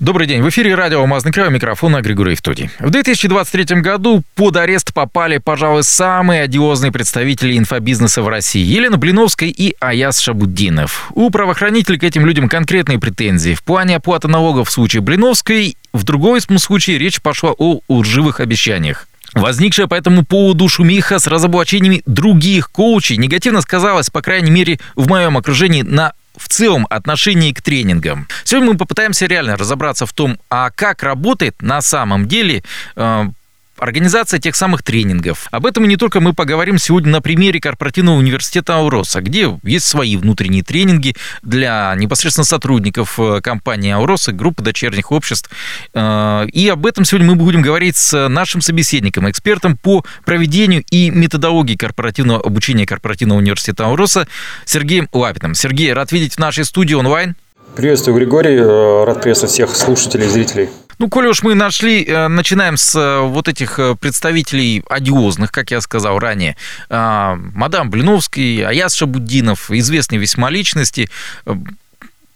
Добрый день. В эфире радио «Алмазный край», микрофона Григорий Евтодий. В 2023 году под арест попали, пожалуй, самые одиозные представители инфобизнеса в России. Елена Блиновская и Аяс Шабуддинов. У правоохранителей к этим людям конкретные претензии. В плане оплаты налогов в случае Блиновской, в другой случае речь пошла о лживых обещаниях. Возникшая по этому поводу шумиха с разоблачениями других коучей негативно сказалась, по крайней мере, в моем окружении на в целом отношении к тренингам. Сегодня мы попытаемся реально разобраться в том, а как работает на самом деле э, организация тех самых тренингов. Об этом и не только мы поговорим сегодня на примере корпоративного университета Ауроса, где есть свои внутренние тренинги для непосредственно сотрудников э, компании Ауроса, группы дочерних обществ. Э, и об этом сегодня мы будем говорить с нашим собеседником, экспертом по проведению и методологии корпоративного обучения корпоративного университета Ауроса Сергеем Лапиным. Сергей, рад видеть в нашей студии онлайн. Приветствую, Григорий. Э, рад приветствовать всех слушателей и зрителей. Ну, коли уж мы нашли, э, начинаем с э, вот этих э, представителей одиозных, как я сказал ранее. А, мадам Блиновский, Аяс Шабуддинов, известные весьма личности.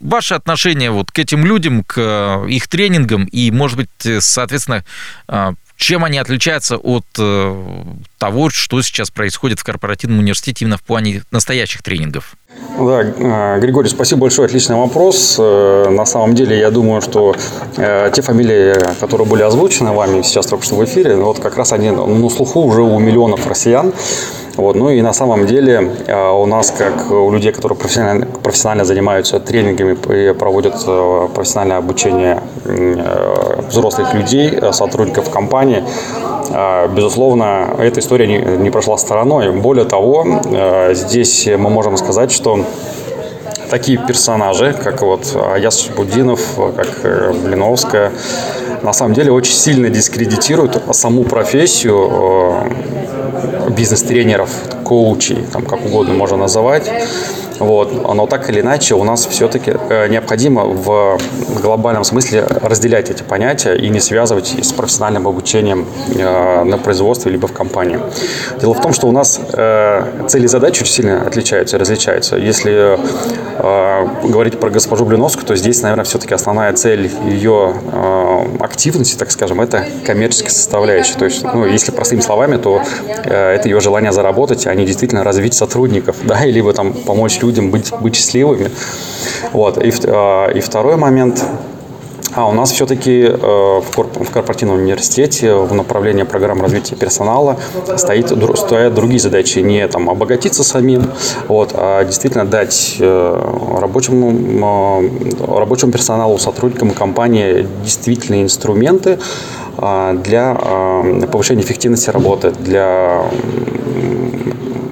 Ваше отношение вот к этим людям, к их тренингам и, может быть, соответственно, чем они отличаются от того, что сейчас происходит в корпоративном университете именно в плане настоящих тренингов? Да, э, Григорий, спасибо большое, отличный вопрос. Э, на самом деле, я думаю, что э, те фамилии, которые были озвучены вами сейчас только что в эфире, вот как раз они на слуху уже у миллионов россиян. Вот. Ну и на самом деле у нас, как у людей, которые профессионально, профессионально занимаются тренингами и проводят профессиональное обучение взрослых людей, сотрудников компании, безусловно, эта история не, прошла стороной. Более того, а, здесь мы можем сказать, что такие персонажи, как вот Аяс Шабудинов, как э, Блиновская, на самом деле очень сильно дискредитируют саму профессию э, бизнес-тренеров, коучей, там как угодно можно называть. Вот. Но так или иначе у нас все-таки э, необходимо в глобальном смысле разделять эти понятия и не связывать с профессиональным обучением э, на производстве либо в компании. Дело в том, что у нас э, цели и задачи очень сильно отличаются различаются. Если говорить про госпожу Блиновскую, то здесь, наверное, все-таки основная цель ее активности, так скажем, это коммерческая составляющая. То есть, ну, если простыми словами, то это ее желание заработать, а не действительно развить сотрудников, да, либо там помочь людям людям быть, быть счастливыми. Вот. И, а, и второй момент, а у нас все-таки э, в, корп, в корпоративном университете в направлении программ развития персонала стоит, стоят другие задачи. Не там, обогатиться самим, вот, а действительно дать э, рабочему, э, рабочему персоналу, сотрудникам компании действительные инструменты для повышения эффективности работы, для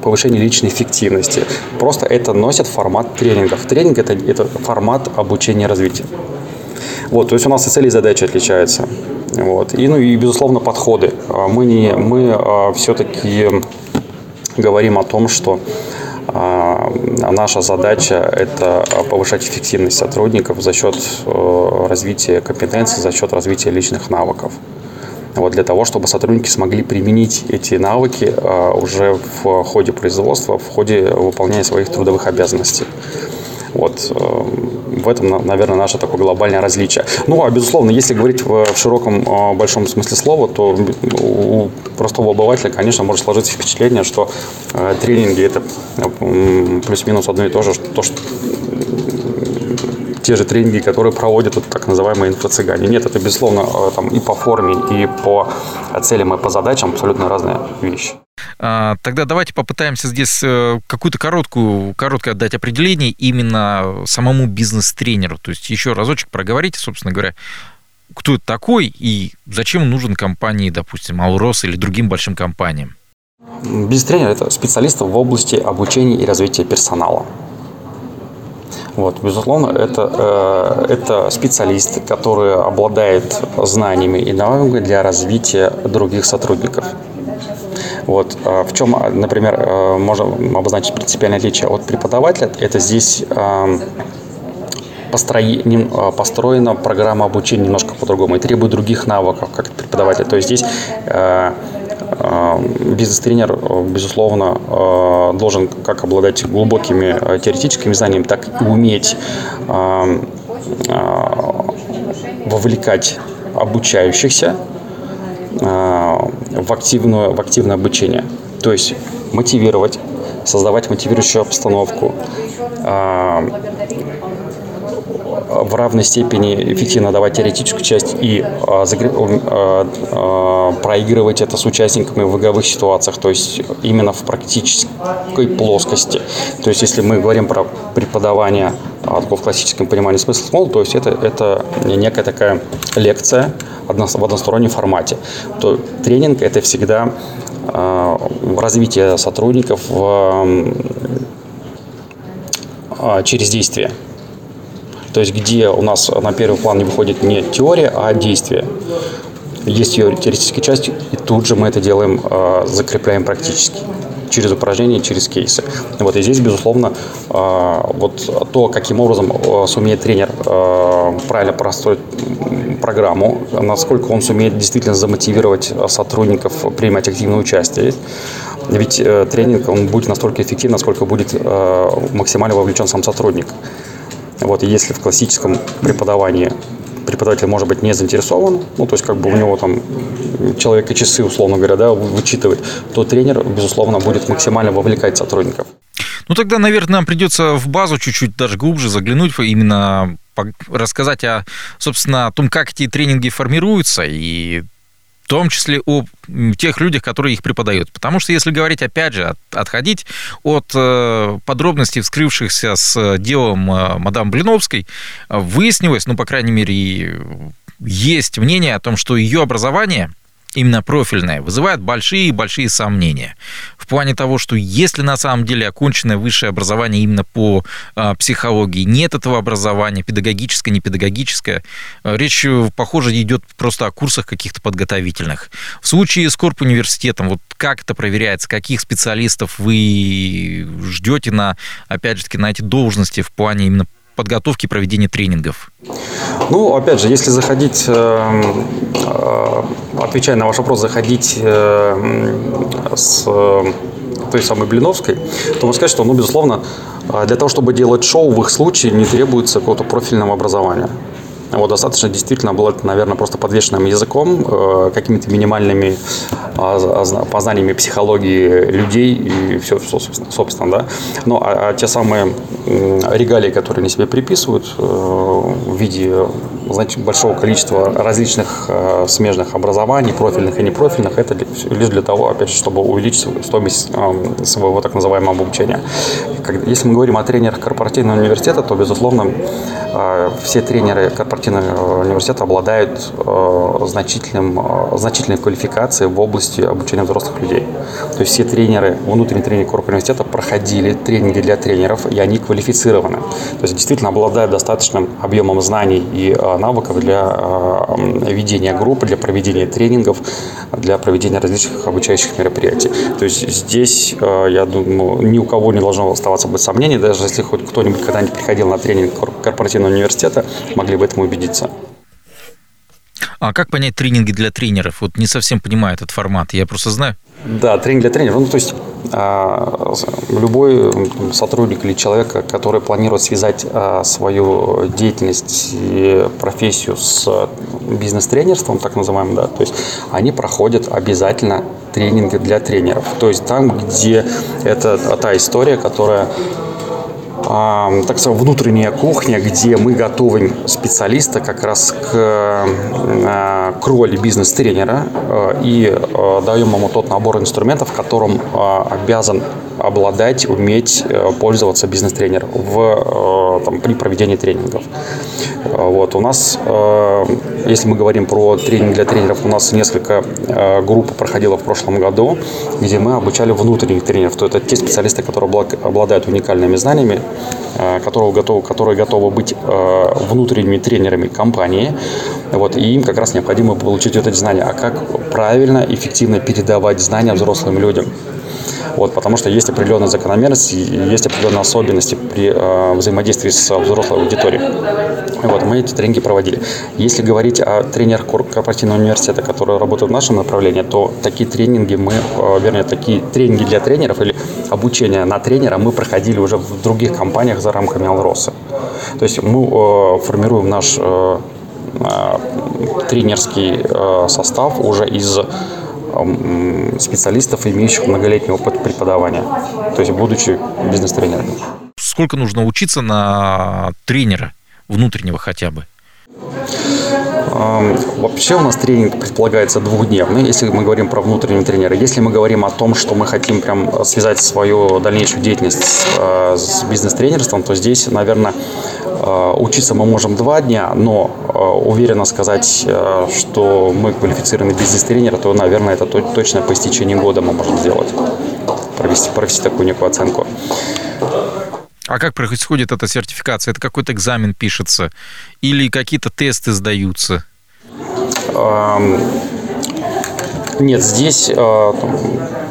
повышения личной эффективности. Просто это носит формат тренингов. Тренинг это, это формат обучения развития. Вот, то есть у нас и цели и задачи отличаются. Вот. И, ну, и, безусловно, подходы. А мы, не, мы а, все-таки говорим о том, что а, наша задача – это повышать эффективность сотрудников за счет э, развития компетенций, за счет развития личных навыков вот для того, чтобы сотрудники смогли применить эти навыки а, уже в ходе производства, в ходе выполнения своих трудовых обязанностей. Вот э, в этом, наверное, наше такое глобальное различие. Ну, а безусловно, если говорить в широком, э, большом смысле слова, то у простого обывателя, конечно, может сложиться впечатление, что э, тренинги это плюс-минус одно и то же, то, что те же тренинги, которые проводят вот так называемые инфо-цыгане. Нет, это, безусловно, э, там и по форме, и по целям, и по задачам абсолютно разные вещи. А, тогда давайте попытаемся здесь э, какую-то короткую, короткое отдать определение именно самому бизнес-тренеру. То есть еще разочек проговорите, собственно говоря, кто это такой и зачем нужен компании, допустим, Аурос или другим большим компаниям? Бизнес-тренер – это специалист в области обучения и развития персонала. Вот, безусловно, это, э, это специалист, который обладает знаниями и навыками для развития других сотрудников. Вот. А в чем, например, э, можно обозначить принципиальное отличие от преподавателя? Это здесь э, построен, построена программа обучения немножко по-другому и требует других навыков, как преподаватель. То есть здесь бизнес-тренер, безусловно, должен как обладать глубокими теоретическими знаниями, так и уметь вовлекать обучающихся в, активную, в активное обучение. То есть мотивировать, создавать мотивирующую обстановку, в равной степени эффективно давать теоретическую часть и а, а, а, проигрывать это с участниками в игровых ситуациях, то есть именно в практической плоскости. То есть если мы говорим про преподавание в классическом понимании смысла смол, то есть это, это некая такая лекция в одностороннем формате. То тренинг – это всегда развитие сотрудников через действие. То есть где у нас на первый план не выходит не теория, а действие. Есть ее теоретическая часть, и тут же мы это делаем, а, закрепляем практически через упражнения, через кейсы. Вот, и здесь, безусловно, а, вот то, каким образом а, сумеет тренер правильно простроить программу, насколько он сумеет действительно замотивировать сотрудников принимать активное участие. Ведь э, тренинг он будет настолько эффективен, насколько будет максимально вовлечен сам сотрудник. Вот, и если в классическом преподавании преподаватель может быть не заинтересован, ну, то есть как бы у него там человека часы, условно говоря, да, вычитывает, то тренер, безусловно, будет максимально вовлекать сотрудников. Ну, тогда, наверное, нам придется в базу чуть-чуть даже глубже заглянуть, именно рассказать о, собственно, о том, как эти тренинги формируются и в том числе о тех людях, которые их преподают. Потому что если говорить, опять же, отходить от э, подробностей, вскрывшихся с делом э, мадам Блиновской, выяснилось, ну, по крайней мере, есть мнение о том, что ее образование – именно профильное, вызывает большие-большие сомнения. В плане того, что если на самом деле оконченное высшее образование именно по э, психологии, нет этого образования, педагогическое, не педагогическое, э, речь, похоже, идет просто о курсах каких-то подготовительных. В случае с Корп университетом, вот как это проверяется, каких специалистов вы ждете на, опять же таки, на эти должности в плане именно подготовки проведения тренингов? Ну, опять же, если заходить, э, э, отвечая на ваш вопрос, заходить э, с той самой Блиновской, то можно сказать, что, ну, безусловно, для того, чтобы делать шоу, в их случае не требуется какого-то профильного образования. Вот достаточно действительно было, наверное, просто подвешенным языком, э, какими-то минимальными э, познаниями психологии людей и все, собственно, собственно да. Ну, а, а те самые регалии, которые они себе приписывают э, в виде значит, большого количества различных э, смежных образований, профильных и непрофильных, это лишь для того, опять же, чтобы увеличить стоимость э, своего так называемого обучения. Если мы говорим о тренерах корпоративного университета, то, безусловно, э, все тренеры корпоративного корпоративного университета обладают э, значительным, э, значительной квалификацией в области обучения взрослых людей. То есть все тренеры, внутренние тренеры корпоративного университета проходили тренинги для тренеров, и они квалифицированы. То есть действительно обладают достаточным объемом знаний и э, навыков для ведения группы, для проведения тренингов, для проведения различных обучающих мероприятий. То есть здесь, я думаю, ни у кого не должно оставаться быть сомнений, даже если хоть кто-нибудь когда-нибудь приходил на тренинг корпоративного университета, могли в этом убедиться. А как понять тренинги для тренеров? Вот не совсем понимаю этот формат. Я просто знаю. Да, тренинг для тренеров. Ну, то есть а, любой сотрудник или человек, который планирует связать а, свою деятельность и профессию с бизнес-тренерством, так называемым, да, то есть они проходят обязательно тренинги для тренеров. То есть там, где это та история, которая так сказать, внутренняя кухня, где мы готовим специалиста как раз к, э, к роли бизнес-тренера э, и э, даем ему тот набор инструментов, которым обязан обладать, уметь пользоваться бизнес-тренер в, там, при проведении тренингов. Вот. У нас, если мы говорим про тренинг для тренеров, у нас несколько групп проходило в прошлом году, где мы обучали внутренних тренеров. То это те специалисты, которые обладают уникальными знаниями, Э, которого готовы, которые готовы быть э, внутренними тренерами компании. Вот, и им как раз необходимо получить вот эти знания. А как правильно, эффективно передавать знания взрослым людям. Вот, потому что есть определенные закономерности, есть определенные особенности при э, взаимодействии с взрослой аудиторией. Вот, мы эти тренинги проводили. Если говорить о тренерах корпоративного университета, которые работают в нашем направлении, то такие тренинги мы, э, вернее, такие тренинги для тренеров или обучение на тренера мы проходили уже в других компаниях за рамками Алроса. То есть мы э, формируем наш э, э, тренерский э, состав уже из специалистов, имеющих многолетний опыт преподавания, то есть будучи бизнес-тренерами. Сколько нужно учиться на тренера внутреннего хотя бы? Вообще у нас тренинг предполагается двухдневный, если мы говорим про внутреннего тренера. Если мы говорим о том, что мы хотим прям связать свою дальнейшую деятельность с, э, бизнес-тренерством, то здесь, наверное, учиться мы можем два дня, но э, уверенно сказать, что мы квалифицированный бизнес-тренер, то, наверное, это точно по истечении года мы можем сделать, провести, провести такую некую оценку. А как происходит эта сертификация? Это какой-то экзамен пишется? Или какие-то тесты сдаются? Нет, здесь э,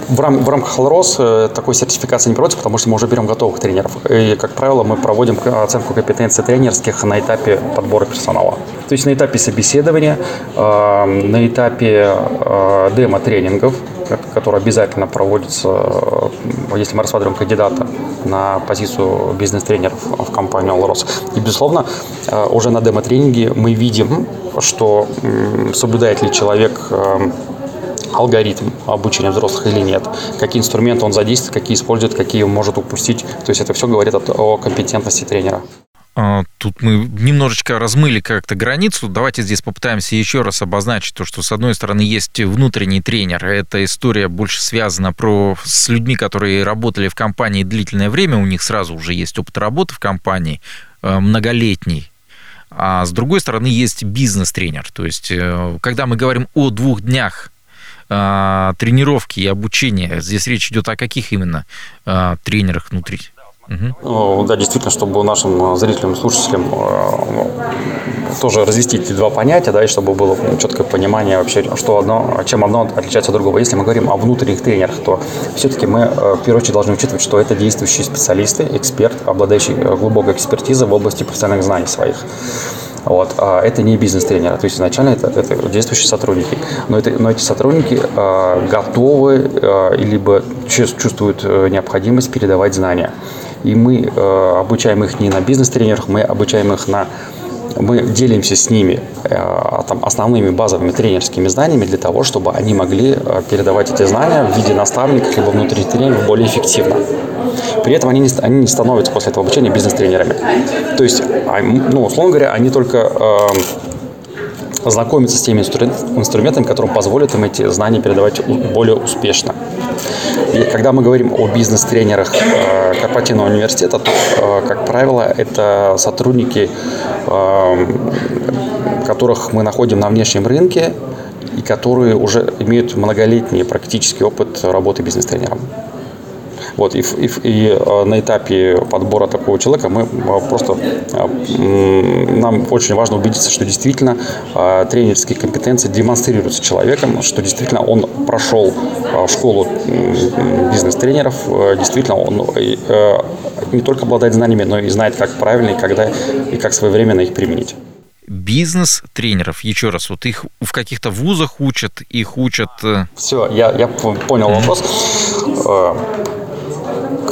в, рам, в рамках Алрос э, такой сертификации не проводится, потому что мы уже берем готовых тренеров. И, как правило, мы проводим оценку компетенции тренерских на этапе подбора персонала. То есть на этапе собеседования, э, на этапе э, демо-тренингов, который обязательно проводится, если мы рассматриваем кандидата на позицию бизнес-тренеров в компанию Алрос. И, безусловно, уже на демо-тренинге мы видим, что соблюдает ли человек алгоритм обучения взрослых или нет, какие инструменты он задействует, какие использует, какие может упустить. То есть это все говорит о компетентности тренера. А, тут мы немножечко размыли как-то границу. Давайте здесь попытаемся еще раз обозначить то, что с одной стороны есть внутренний тренер. Эта история больше связана про, с людьми, которые работали в компании длительное время. У них сразу уже есть опыт работы в компании, э, многолетний. А с другой стороны есть бизнес-тренер. То есть, э, когда мы говорим о двух днях тренировки и обучения. Здесь речь идет о каких именно а, тренерах внутри? Угу. Да, действительно, чтобы нашим зрителям, слушателям э, тоже развести эти два понятия, да, и чтобы было четкое понимание вообще, что одно, чем одно отличается от другого. Если мы говорим о внутренних тренерах, то все-таки мы в первую очередь должны учитывать, что это действующие специалисты, эксперт, обладающий глубокой экспертизой в области профессиональных знаний своих. Вот. А это не бизнес-тренеры, то есть изначально это, это действующие сотрудники. Но, это, но эти сотрудники э, готовы э, либо чувствуют э, необходимость передавать знания. И мы э, обучаем их не на бизнес-тренерах, мы обучаем их на мы делимся с ними э, там, основными базовыми тренерскими знаниями для того, чтобы они могли передавать эти знания в виде наставников либо внутренних тренеров более эффективно. При этом они не, они не становятся после этого обучения бизнес-тренерами. То есть, а, ну, условно говоря, они только э, знакомиться с теми инструментами, которые позволят им эти знания передавать более успешно. И когда мы говорим о бизнес-тренерах э, корпоративного университета, то, э, как правило, это сотрудники, э, которых мы находим на внешнем рынке и которые уже имеют многолетний практический опыт работы бизнес-тренером. Вот, и, и, и э, на этапе подбора такого человека мы э, просто э, нам очень важно убедиться, что действительно тренерские компетенции демонстрируются человеком, что действительно он прошел школу бизнес-тренеров, действительно он не только обладает знаниями, но и знает, как правильно и когда и как своевременно их применить бизнес-тренеров. Еще раз, вот их в каких-то вузах учат, их учат... Все, я, я понял вопрос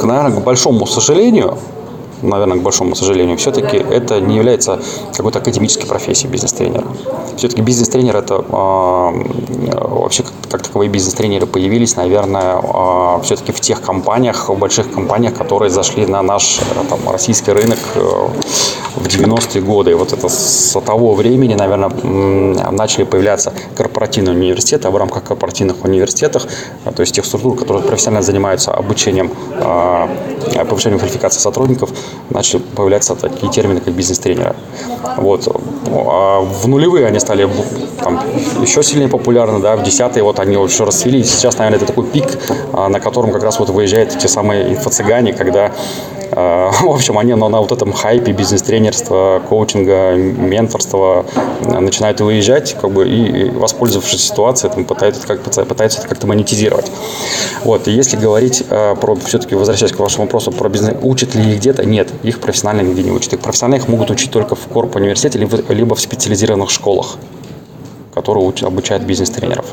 наверное, к большому сожалению, наверное, к большому сожалению, все-таки это не является какой-то академической профессией бизнес-тренера. Все-таки бизнес-тренер это э, вообще как таковые бизнес-тренеры появились, наверное, э, все-таки в тех компаниях, в больших компаниях, которые зашли на наш там, российский рынок э, в 90-е годы. И вот это с того времени, наверное, начали появляться корпоративные университеты, а в рамках корпоративных университетов, то есть тех структур, которые профессионально занимаются обучением, повышением квалификации сотрудников, начали появляться такие термины, как бизнес-тренеры. Вот. А в нулевые они стали там, еще сильнее популярны, да, в десятые вот они еще расцвели. Сейчас, наверное, это такой пик, а, на котором как раз вот выезжают те самые инфо-цыгане, когда В общем, они на, вот этом хайпе бизнес-тренерства, коучинга, менторства начинают выезжать, как бы, и, воспользовавшись ситуацией, там, пытаются, как, пытаются это как-то монетизировать. Вот, и если говорить про, все-таки возвращаясь к вашему вопросу, про бизнес, учат ли их где-то? Нет, их профессионально нигде не учат. Их профессионально их могут учить только в корп университете, либо, либо в специализированных школах которые обучают бизнес-тренеров.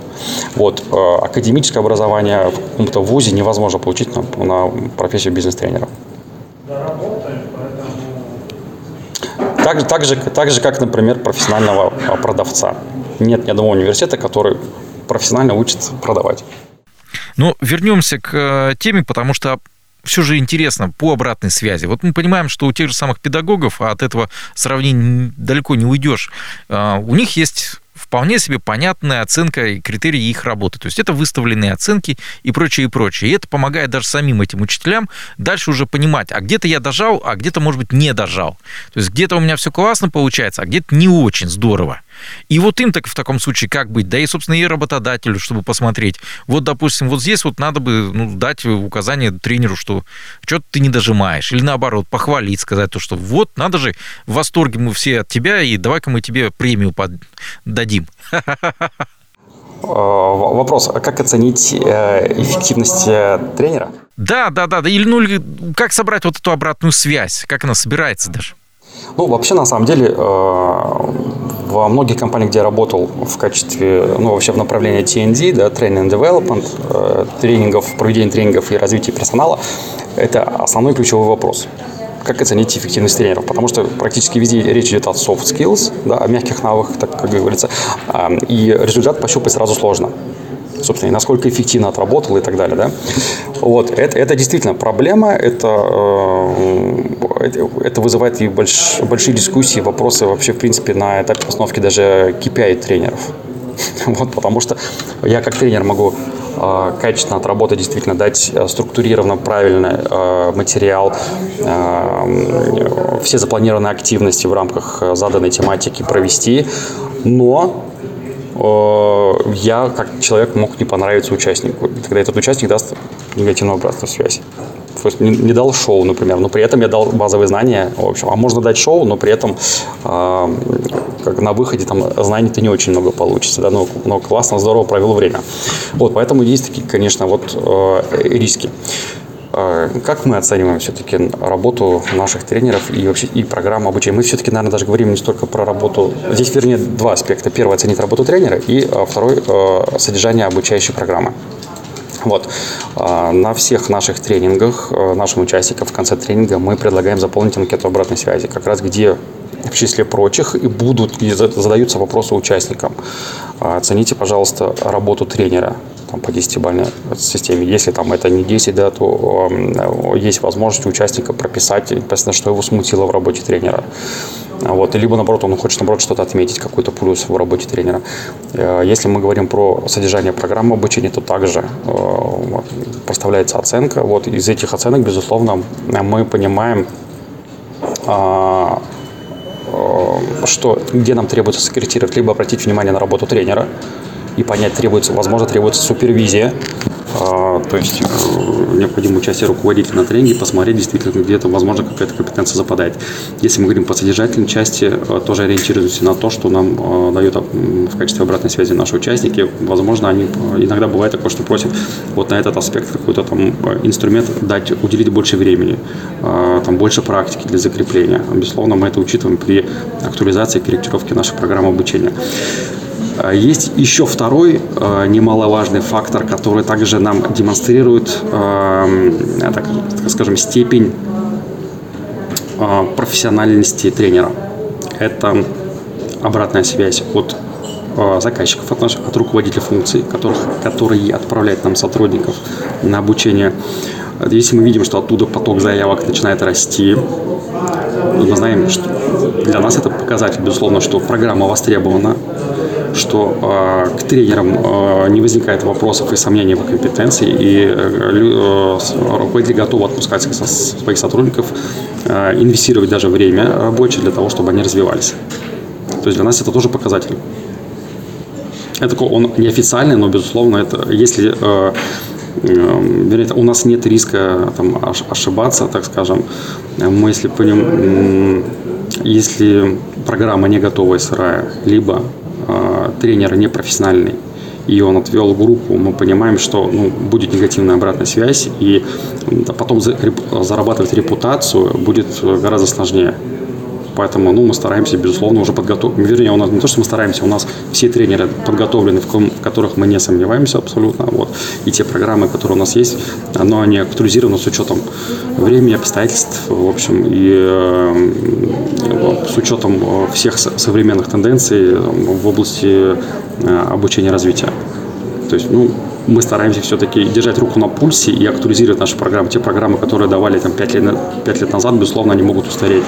Вот. Э, академическое образование в каком-то вузе невозможно получить на, на профессию бизнес-тренера. Так, же, так, же, так же, как, например, профессионального а, продавца. Нет ни одного университета, который профессионально учит продавать. Ну, вернемся к э, теме, потому что все же интересно по обратной связи. Вот мы понимаем, что у тех же самых педагогов, а от этого сравнения далеко не уйдешь, э, у них есть вполне себе понятная оценка и критерии их работы. То есть это выставленные оценки и прочее, и прочее. И это помогает даже самим этим учителям дальше уже понимать, а где-то я дожал, а где-то, может быть, не дожал. То есть где-то у меня все классно получается, а где-то не очень здорово. И вот им так в таком случае как быть? Да и, собственно, и работодателю, чтобы посмотреть. Вот, допустим, вот здесь вот надо бы ну, дать указание тренеру, что что-то ты не дожимаешь. Или наоборот, похвалить, сказать то, что вот, надо же, в восторге мы все от тебя, и давай-ка мы тебе премию под... дадим. А, вопрос, а как оценить э, эффективность э, тренера? Да, да, да. Или, ну, как собрать вот эту обратную связь? Как она собирается даже? Ну, вообще, на самом деле, э, во многих компаниях, где я работал в качестве, ну, вообще в направлении TND, да, Training and Development, э, тренингов, проведения тренингов и развития персонала, это основной ключевой вопрос. Как оценить эффективность тренеров, потому что практически везде речь идет о soft skills, да, о мягких навыках, так как говорится, и результат пощупать сразу сложно собственно, и насколько эффективно отработал и так далее, да. Вот, это, это действительно проблема, это, э, это вызывает и больш, большие дискуссии, вопросы вообще, в принципе, на этапе постановки даже KPI тренеров. Вот, потому что я как тренер могу э, качественно отработать, действительно дать э, структурированно правильный э, материал, э, все запланированные активности в рамках э, заданной тематики провести, но я как человек мог не понравиться участнику. И тогда этот участник даст негативную обратную связь. То есть не, не дал шоу, например, но при этом я дал базовые знания. В общем, а можно дать шоу, но при этом э, как на выходе там знаний-то не очень много получится, да, но, но классно, здорово провел время. Вот, поэтому есть такие, конечно, вот э, риски. А, как мы оцениваем все-таки работу наших тренеров и вообще и программу обучения? Мы все-таки, наверное, даже говорим не столько про работу. Здесь, вернее, два аспекта. Первый – оценить работу тренера, и а, второй – содержание обучающей программы. Вот. А, на всех наших тренингах нашим участникам в конце тренинга мы предлагаем заполнить анкету обратной связи, как раз где в числе прочих и будут и задаются вопросы участникам. Оцените, пожалуйста, работу тренера там, по 10-бальной системе. Если там это не 10, да, то э, есть возможность участника прописать, непосредственно, что его смутило в работе тренера. Вот. Либо, наоборот, он хочет, наоборот, что-то отметить, какой-то плюс в работе тренера. Э, если мы говорим про содержание программы обучения, то также э, проставляется оценка. Вот. Из этих оценок, безусловно, мы понимаем, а, э, что, где нам требуется скорректировать, либо обратить внимание на работу тренера, и понять, требуется, возможно, требуется супервизия, а, то есть э, необходимо участие руководителя на тренинге, посмотреть действительно, где-то, возможно, какая-то компетенция западает. Если мы говорим по содержательной части, э, тоже ориентируемся на то, что нам э, дают в качестве обратной связи наши участники. Возможно, они иногда бывает такое, что просят вот на этот аспект какой-то там инструмент дать, уделить больше времени, там больше практики для закрепления. Безусловно, мы это учитываем при актуализации и корректировке наших программ обучения. А есть еще второй э, немаловажный фактор, который также нам демонстрирует, э, так, скажем, степень профессиональности тренера. Это обратная связь от заказчиков, от, наших, от руководителей функций, которых, которые отправляют нам сотрудников на обучение. Если мы видим, что оттуда поток заявок начинает расти, мы знаем, что для нас это показатель, безусловно, что программа востребована, что э, к тренерам э, не возникает вопросов и сомнений в компетенции, и э, э, руководители готовы отпускать со, своих сотрудников, э, инвестировать даже время рабочее для того, чтобы они развивались. То есть для нас это тоже показатель. Это он неофициальный, но, безусловно, это если э, вернее, у нас нет риска там, ошибаться, так скажем. Мы, если поним, если программа не готовая, сырая, либо э, тренер не профессиональный, и он отвел группу, мы понимаем, что ну, будет негативная обратная связь, и потом зарабатывать репутацию будет гораздо сложнее. Поэтому ну, мы стараемся, безусловно, уже подготовить. Вернее, у нас не то, что мы стараемся, у нас все тренеры подготовлены, в, ком, в которых мы не сомневаемся абсолютно. Вот. И те программы, которые у нас есть, но они актуализированы с учетом времени, обстоятельств, в общем, и э, с учетом всех современных тенденций в области э, обучения и развития. То есть, ну, мы стараемся все-таки держать руку на пульсе и актуализировать наши программы. Те программы, которые давали там 5 лет, 5 лет назад, безусловно, они могут устареть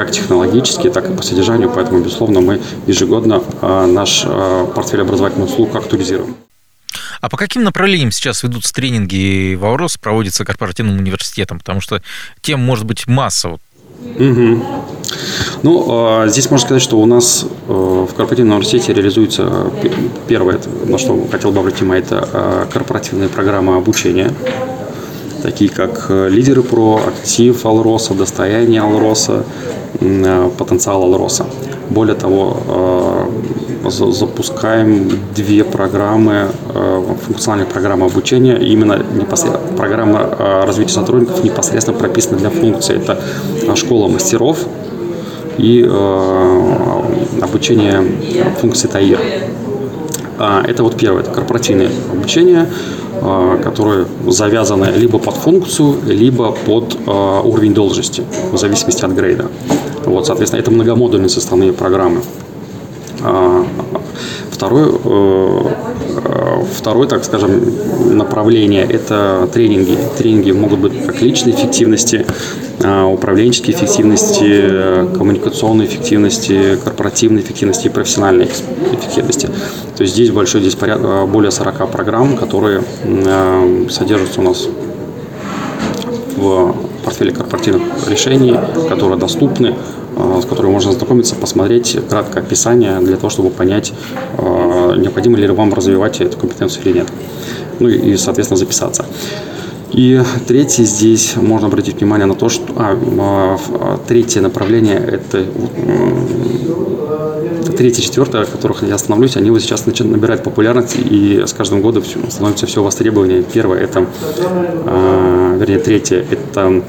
как технологически, так и по содержанию. Поэтому, безусловно, мы ежегодно э, наш э, портфель образовательных услуг актуализируем. А по каким направлениям сейчас ведутся тренинги в Аурос, проводятся корпоративным университетом? Потому что тем может быть масса. Угу. Ну, а, здесь можно сказать, что у нас в корпоративном университете реализуется первое, на что хотел бы обратить внимание, это корпоративные программы обучения такие как э, лидеры про, актив Алроса, достояние Алроса, э, потенциал Алроса. Более того, э, запускаем две программы, функциональные программы обучения, именно непосредственно программа развития сотрудников непосредственно прописана для функции. Это школа мастеров и обучение функции ТАИР. А, это вот первое, это корпоративное обучение, а, которое завязано либо под функцию, либо под а, уровень должности, в зависимости от грейда. Вот, соответственно, это многомодульные составные программы. Второй, э, э, второй, так скажем, направление – это тренинги. Тренинги могут быть как личной эффективности, а, управленческой эффективности, коммуникационной эффективности, корпоративной эффективности и профессиональной эффективности. То есть здесь большой, здесь порядка, более 40 программ, которые э, содержатся у нас в портфеле корпоративных решений, которые доступны Э, с которой можно знакомиться, посмотреть краткое описание для того, чтобы понять, э, необходимо ли вам развивать эту компетенцию или нет. Ну и, соответственно, записаться. И третье здесь можно обратить внимание на то, что а, а, третье направление это третье, четвертое, о которых я остановлюсь, они вот сейчас начинают набирать популярность и с каждым годом становится все востребованнее. Первое это, а, вернее, третье это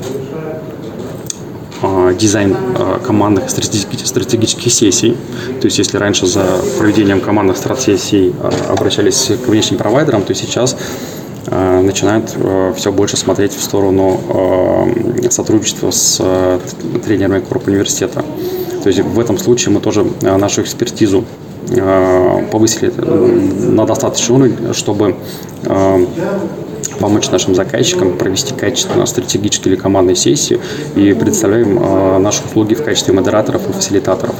а, дизайн а, командных стратегических сессий. То есть, если раньше за проведением командных стратсессий а, обращались к внешним провайдерам, то сейчас начинают все больше смотреть в сторону сотрудничества с тренерами корпуса университета. То есть в этом случае мы тоже нашу экспертизу повысили на достаточный уровень, чтобы помочь нашим заказчикам провести качественную стратегическую или командную сессию и предоставляем э, наши услуги в качестве модераторов и фасилитаторов,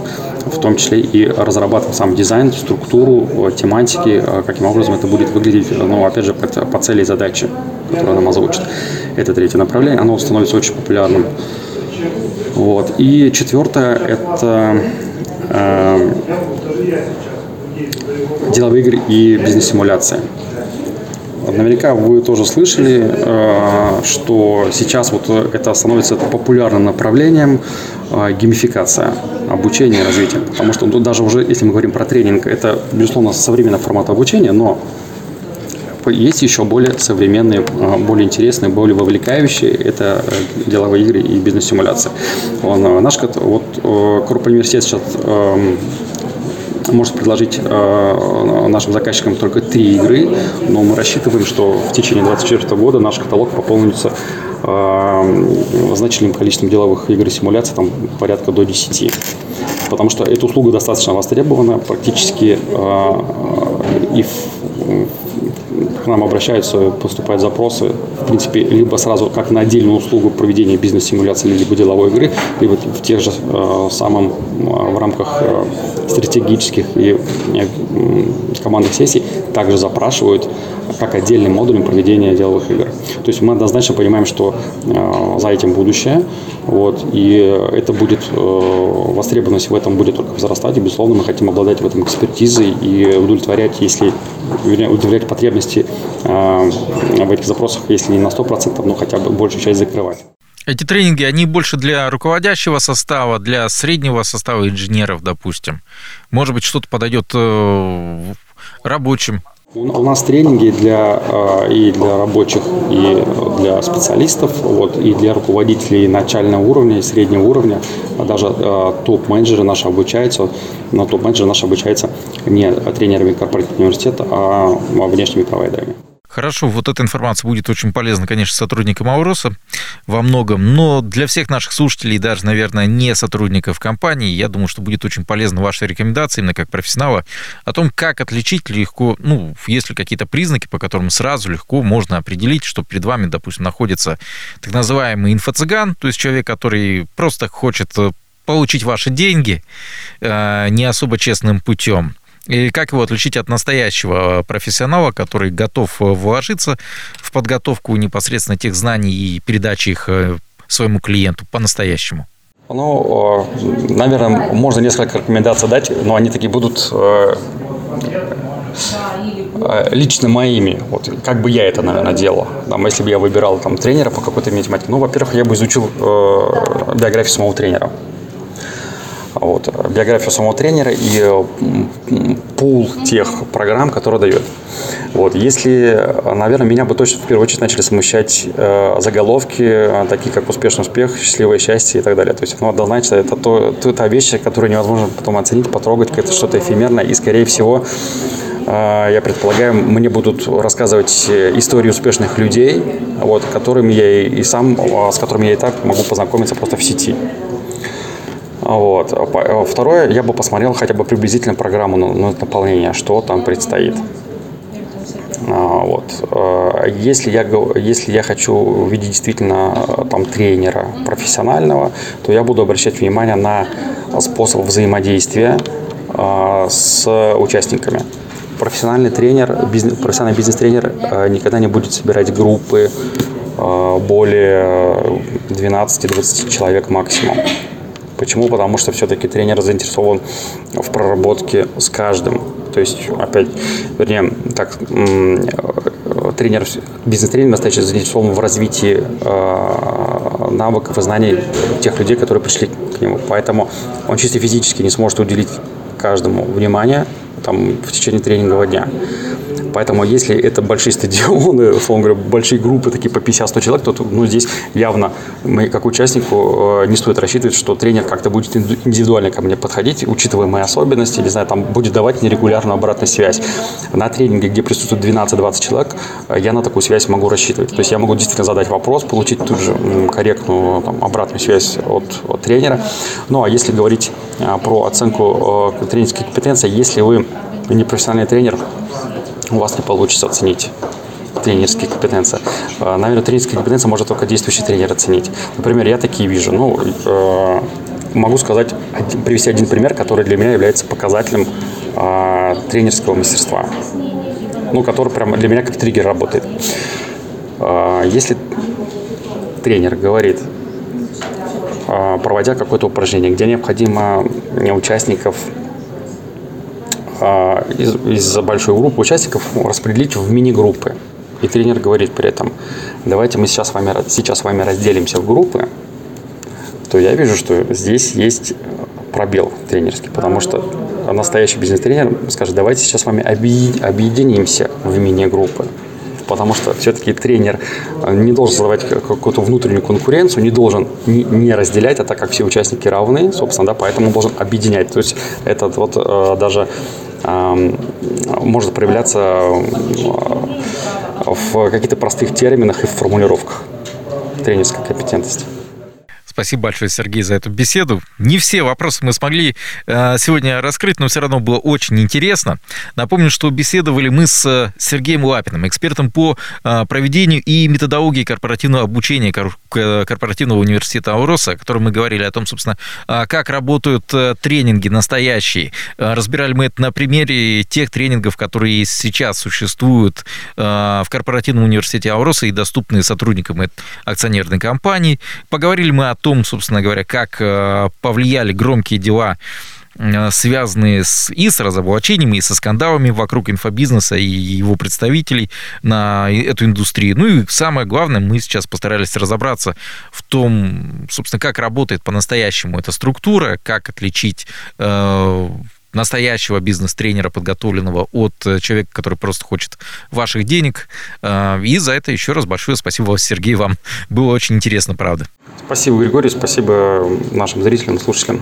в том числе и разрабатываем сам дизайн, структуру, э, тематики, э, каким образом это будет выглядеть, ну, опять же, по, цели и задаче, которые нам озвучат. Это третье направление, оно становится очень популярным. Вот. И четвертое – это э, деловые игры и бизнес-симуляция. Наверняка вы тоже слышали, э, что сейчас вот это становится популярным направлением э, геймификация обучения и развития. Потому что ну, даже уже, если мы говорим про тренинг, это, безусловно, современный формат обучения, но есть еще более современные, э, более интересные, более вовлекающие. Это деловые игры и бизнес-симуляция. Наш вот, Корпуниверситет сейчас эм, может предложить э, нашим заказчикам только три игры, но мы рассчитываем, что в течение 2024 года наш каталог пополнится э, значительным количеством деловых игр и симуляций, там порядка до 10. Потому что эта услуга достаточно востребована, практически э, и к нам обращаются, поступают запросы в принципе, либо сразу как на отдельную услугу проведения бизнес-симуляции, либо деловой игры, либо в тех же э, самом в рамках э, стратегических и э, командных сессий также запрашивают как отдельным модулем проведения деловых игр. То есть мы однозначно понимаем, что э, за этим будущее, вот, и это будет, э, востребованность в этом будет только возрастать, и, безусловно, мы хотим обладать в этом экспертизой и удовлетворять, если, удовлетворять потребности э, в этих запросах, если не на 100%, но хотя бы большую часть закрывать. Эти тренинги, они больше для руководящего состава, для среднего состава инженеров, допустим. Может быть, что-то подойдет э, рабочим. У нас тренинги для, э, и для рабочих, и для специалистов, вот, и для руководителей начального уровня и среднего уровня. Даже э, топ-менеджеры наши обучаются, но топ-менеджеры наши обучаются не тренерами корпоративного университета, а внешними провайдерами. Хорошо, вот эта информация будет очень полезна, конечно, сотрудникам Ауроса во многом, но для всех наших слушателей, даже, наверное, не сотрудников компании, я думаю, что будет очень полезна ваша рекомендация именно как профессионала о том, как отличить легко, ну, есть ли какие-то признаки, по которым сразу легко можно определить, что перед вами, допустим, находится так называемый инфо-цыган, то есть человек, который просто хочет э, получить ваши деньги э, не особо честным путем, и как его отличить от настоящего профессионала, который готов э, вложиться в подготовку непосредственно тех знаний и передачи их э, своему клиенту по-настоящему? Ну, наверное, можно несколько рекомендаций дать, но они такие будут э, лично моими. Вот как бы я это, наверное, делал. Там, если бы я выбирал там, тренера по какой-то математике, ну, во-первых, я бы изучил э, биографию самого тренера вот, биографию самого тренера и пул тех программ, которые дает. Вот, если, наверное, меня бы точно в первую очередь начали смущать э, заголовки, такие как успешный успех, счастливое счастье и так далее. То есть, ну, однозначно, это то, то, та вещь, которую невозможно потом оценить, потрогать, это что-то эфемерное, и, скорее всего, э, я предполагаю, мне будут рассказывать истории успешных людей, вот, которыми я и сам, с которыми я и так могу познакомиться просто в сети. Вот. Э, второе, я бы посмотрел хотя бы приблизительно программу на наполнение, что там предстоит. А, вот. Э, если я, если я хочу увидеть действительно э, там, тренера профессионального, то я буду обращать внимание на способ взаимодействия с участниками. Профессиональный тренер, бизнес, профессиональный бизнес-тренер никогда не будет собирать группы более 12-20 человек максимум. Почему? Потому что все-таки тренер заинтересован в проработке с каждым. То есть, опять, вернее, так, тренер, бизнес-тренер настоящий заинтересован в развитии э, навыков и знаний тех людей, которые пришли к нему. Поэтому он чисто физически не сможет уделить каждому внимание там, в течение тренингового дня. Поэтому если это большие стадионы, условно говоря, большие группы, такие по 50-100 человек, то ну, здесь явно мы, как участнику, э, не стоит рассчитывать, что тренер как-то будет индивидуально ко мне подходить, учитывая мои особенности, не знаю, там будет давать нерегулярную обратную связь. На тренинге, где присутствует 12-20 человек, э, я на такую связь могу рассчитывать. То есть я могу действительно задать вопрос, получить тут же корректную там, обратную связь от, от тренера. Ну а если говорить э, про оценку тренерской компетенции, если вы не профессиональный тренер, у вас не получится оценить тренерские компетенции. А, наверное, тренерские компетенции может только действующий тренер оценить. Например, я такие вижу. Ну, э, могу сказать, привести один пример, который для меня является показателем э, тренерского мастерства. Ну, который прямо для меня как триггер работает. Э, если тренер говорит, э, проводя какое-то упражнение, где необходимо участников а, из, из большой группы участников распределить в мини-группы. И тренер говорит при этом, давайте мы сейчас с вами, сейчас с вами разделимся в группы, то я вижу, что здесь есть пробел тренерский, потому что настоящий бизнес-тренер скажет, давайте сейчас с вами объединимся в мини-группы потому что все-таки тренер не должен создавать какую-то внутреннюю конкуренцию, не должен не разделять, а так как все участники равны, собственно, да, поэтому должен объединять. То есть этот вот э, даже может проявляться э, в каких-то простых терминах и в формулировках тренерской компетентности. Спасибо большое, Сергей, за эту беседу. Не все вопросы мы смогли э, сегодня раскрыть, но все равно было очень интересно. Напомню, что беседовали мы с Сергеем Лапиным, экспертом по э, проведению и методологии корпоративного обучения корпоративного университета Ауроса, о котором мы говорили о том, собственно, э, как работают тренинги настоящие. Разбирали мы это на примере тех тренингов, которые сейчас существуют в корпоративном университете Ауроса и доступны сотрудникам акционерной компании. Поговорили мы о том, собственно говоря, как э, повлияли громкие дела э, связанные с, и с разоблачениями, и со скандалами вокруг инфобизнеса и его представителей на эту индустрию. Ну и самое главное, мы сейчас постарались разобраться в том, собственно, как работает по-настоящему эта структура, как отличить э, настоящего бизнес-тренера, подготовленного от э, человека, который просто хочет ваших денег. Э, и за это еще раз большое спасибо, Сергей, вам. Было очень интересно, правда. Спасибо, Григорий, спасибо нашим зрителям, слушателям.